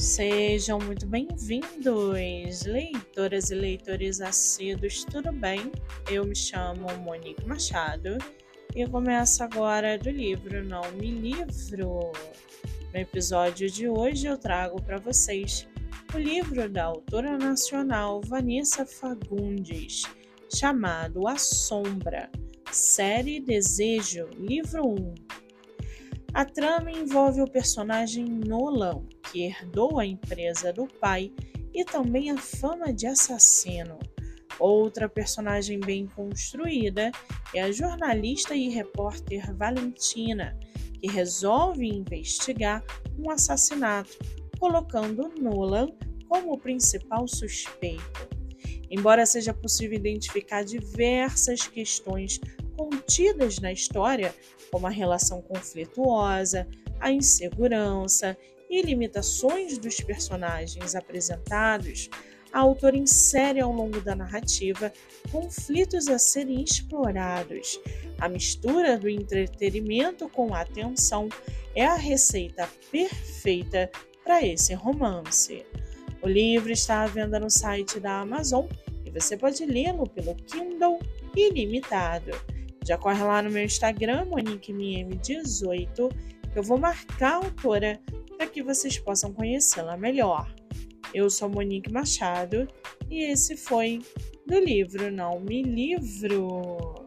Sejam muito bem-vindos, leitoras e leitores assíduos, tudo bem? Eu me chamo Monique Machado e começo agora do livro Não Me Livro. No episódio de hoje eu trago para vocês o livro da autora nacional Vanessa Fagundes, chamado A Sombra, série Desejo, livro 1. A trama envolve o personagem Nolan, que herdou a empresa do pai e também a fama de assassino. Outra personagem bem construída é a jornalista e repórter Valentina, que resolve investigar um assassinato, colocando Nolan como o principal suspeito. Embora seja possível identificar diversas questões contidas na história, como a relação conflituosa, a insegurança e limitações dos personagens apresentados, a autora insere ao longo da narrativa conflitos a serem explorados. A mistura do entretenimento com a atenção é a receita perfeita para esse romance. O livro está à venda no site da Amazon e você pode lê-lo pelo Kindle ilimitado. Já corre lá no meu Instagram, MoniqueMM18, que eu vou marcar a autora para que vocês possam conhecê-la melhor. Eu sou Monique Machado e esse foi do livro Não Me Livro.